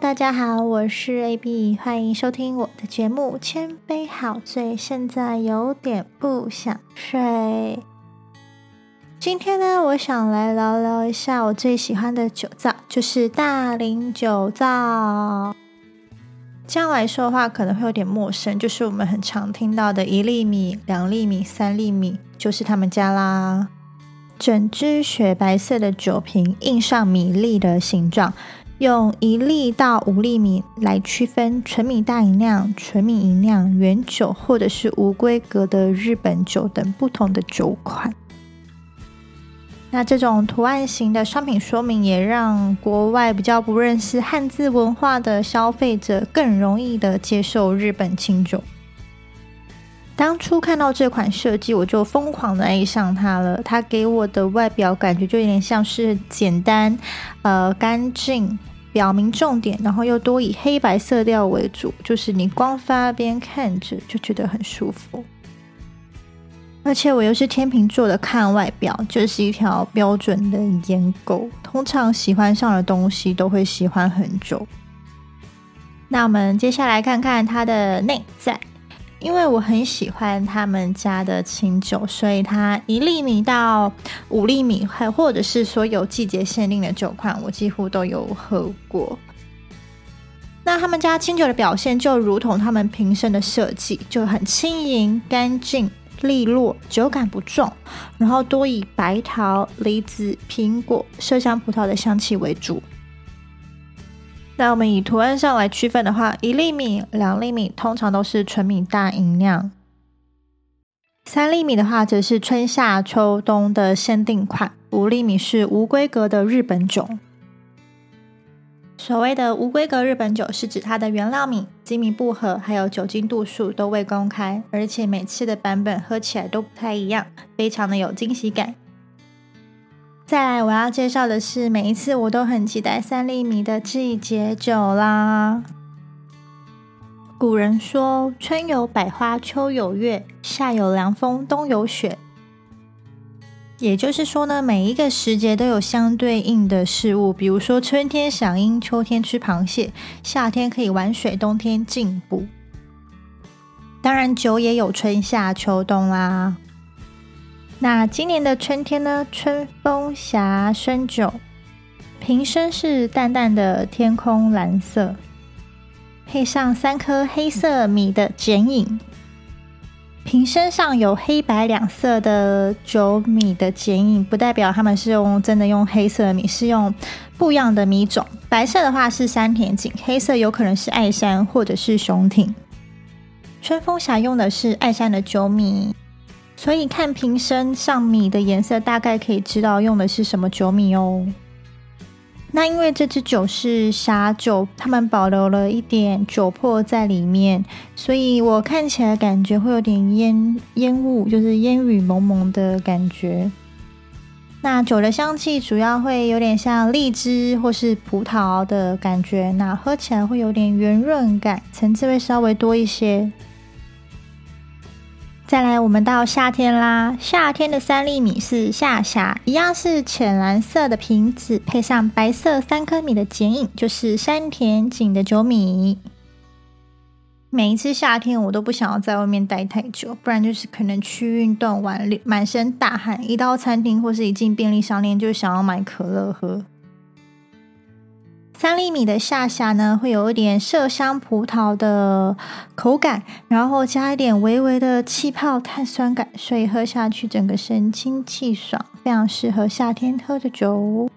大家好，我是 AB，欢迎收听我的节目《千杯好醉》，现在有点不想睡。今天呢，我想来聊聊一下我最喜欢的酒造，就是大林酒造。这样来说的话，可能会有点陌生，就是我们很常听到的一粒米、两粒米、三粒米，就是他们家啦。整支雪白色的酒瓶印上米粒的形状。用一粒到五粒米来区分纯米大吟酿、纯米吟酿、原酒或者是无规格的日本酒等不同的酒款。那这种图案型的商品说明也让国外比较不认识汉字文化的消费者更容易的接受日本清酒。当初看到这款设计，我就疯狂的爱上它了。它给我的外表感觉就有点像是简单、呃干净，表明重点，然后又多以黑白色调为主，就是你光发边看着就觉得很舒服。而且我又是天秤座的，看外表就是一条标准的颜狗，通常喜欢上的东西都会喜欢很久。那我们接下来看看它的内在。因为我很喜欢他们家的清酒，所以它一粒米到五粒米，还或者是说有季节限定的酒款，我几乎都有喝过。那他们家清酒的表现就如同他们瓶身的设计，就很轻盈、干净、利落，酒感不重，然后多以白桃、梨子、苹果、麝香葡萄的香气为主。那我们以图案上来区分的话，一粒米、两粒米通常都是纯米大吟酿，三粒米的话则是春夏秋冬的限定款，五粒米是无规格的日本酒。所谓的无规格日本酒，是指它的原料米、精米不合，还有酒精度数都未公开，而且每次的版本喝起来都不太一样，非常的有惊喜感。再来，我要介绍的是每一次我都很期待三粒米的季节酒啦。古人说：“春有百花，秋有月，夏有凉风，冬有雪。”也就是说呢，每一个时节都有相对应的事物，比如说春天赏樱，秋天吃螃蟹，夏天可以玩水，冬天进补。当然，酒也有春夏秋冬啦。那今年的春天呢？春风侠生酒，瓶身是淡淡的天空蓝色，配上三颗黑色米的剪影。瓶身上有黑白两色的酒米的剪影，不代表他们是用真的用黑色米，是用不一样的米种。白色的话是山田锦，黑色有可能是爱山或者是雄挺。春风侠用的是爱山的酒米。所以看瓶身上米的颜色，大概可以知道用的是什么酒米哦。那因为这支酒是霞酒，他们保留了一点酒粕在里面，所以我看起来感觉会有点烟烟雾，就是烟雨蒙蒙的感觉。那酒的香气主要会有点像荔枝或是葡萄的感觉，那喝起来会有点圆润感，层次会稍微多一些。再来，我们到夏天啦。夏天的三粒米是夏夏，一样是浅蓝色的瓶子，配上白色三颗米的剪影，就是山田井的酒米。每一次夏天，我都不想要在外面待太久，不然就是可能去运动完满身大汗，一到餐厅或是一进便利商店，就想要买可乐喝。三厘米的夏夏呢，会有一点麝香葡萄的口感，然后加一点微微的气泡碳酸感，所以喝下去整个神清气爽，非常适合夏天喝的酒。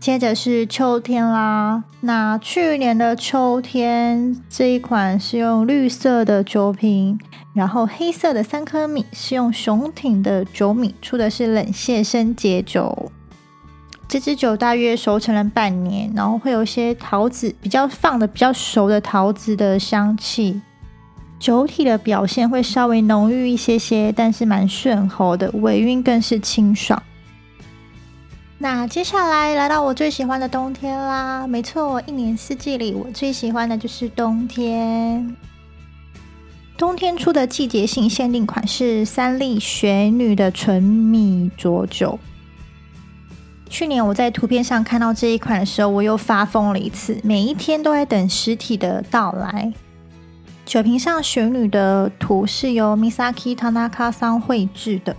接着是秋天啦，那去年的秋天这一款是用绿色的酒瓶，然后黑色的三颗米是用雄挺的酒米出的是冷蟹生解酒。这支酒大约熟成了半年，然后会有一些桃子比较放的比较熟的桃子的香气，酒体的表现会稍微浓郁一些些，但是蛮顺喉的，尾韵更是清爽。那接下来来到我最喜欢的冬天啦，没错，一年四季里我最喜欢的就是冬天。冬天出的季节性限定款是三粒雪女的纯米浊酒。去年我在图片上看到这一款的时候，我又发疯了一次，每一天都在等实体的到来。酒瓶上雪女的图是由 Misaki Tanaka 桑绘制的。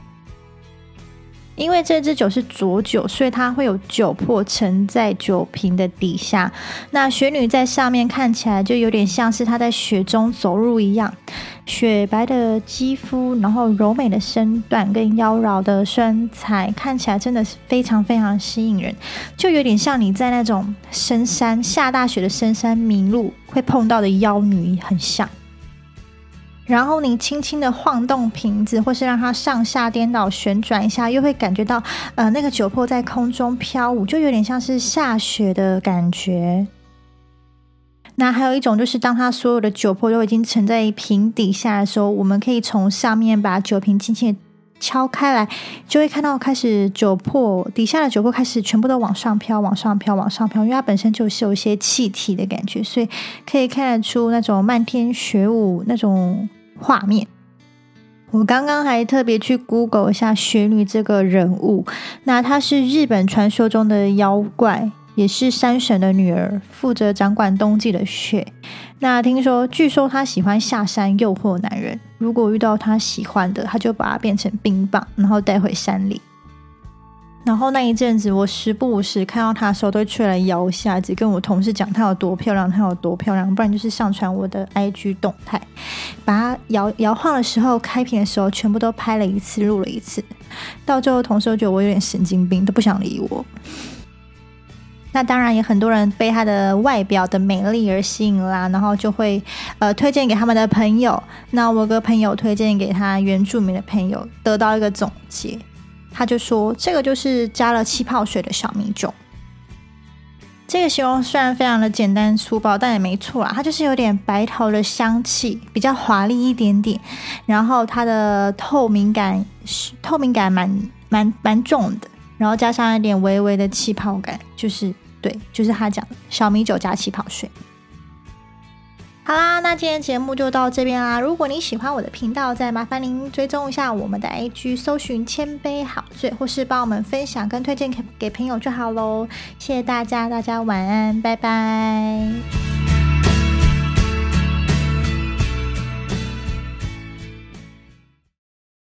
因为这支酒是浊酒，所以它会有酒粕沉在酒瓶的底下。那雪女在上面看起来就有点像是她在雪中走路一样，雪白的肌肤，然后柔美的身段跟妖娆的身材，看起来真的是非常非常吸引人，就有点像你在那种深山下大雪的深山迷路会碰到的妖女，很像。然后你轻轻的晃动瓶子，或是让它上下颠倒旋转一下，又会感觉到呃那个酒粕在空中飘舞，就有点像是下雪的感觉。那还有一种就是，当它所有的酒粕都已经沉在瓶底下的时候，我们可以从上面把酒瓶轻轻的敲开来，就会看到开始酒粕底下的酒粕开始全部都往上飘，往上飘，往上飘，因为它本身就是有一些气体的感觉，所以可以看得出那种漫天雪舞那种。画面，我刚刚还特别去 Google 一下雪女这个人物，那她是日本传说中的妖怪，也是山神的女儿，负责掌管冬季的雪。那听说，据说她喜欢下山诱惑男人，如果遇到她喜欢的，她就把它变成冰棒，然后带回山里。然后那一阵子，我时不时看到她的时候，都会出来摇一下，子，跟我同事讲她有多漂亮，她有多漂亮。不然就是上传我的 IG 动态，把他摇摇晃的时候，开屏的时候，全部都拍了一次，录了一次。到最后，同事觉得我有点神经病，都不想理我。那当然也很多人被她的外表的美丽而吸引啦，然后就会呃推荐给他们的朋友。那我个朋友推荐给他原住民的朋友，得到一个总结。他就说：“这个就是加了气泡水的小米酒。”这个形容虽然非常的简单粗暴，但也没错啊。它就是有点白桃的香气，比较华丽一点点。然后它的透明感，透明感蛮蛮蛮重的。然后加上一点微微的气泡感，就是对，就是他讲的小米酒加气泡水。好啦，那今天节目就到这边啦。如果您喜欢我的频道，再麻烦您追踪一下我们的 IG，搜寻“千杯好醉”，或是帮我们分享跟推荐给给朋友就好喽。谢谢大家，大家晚安，拜拜。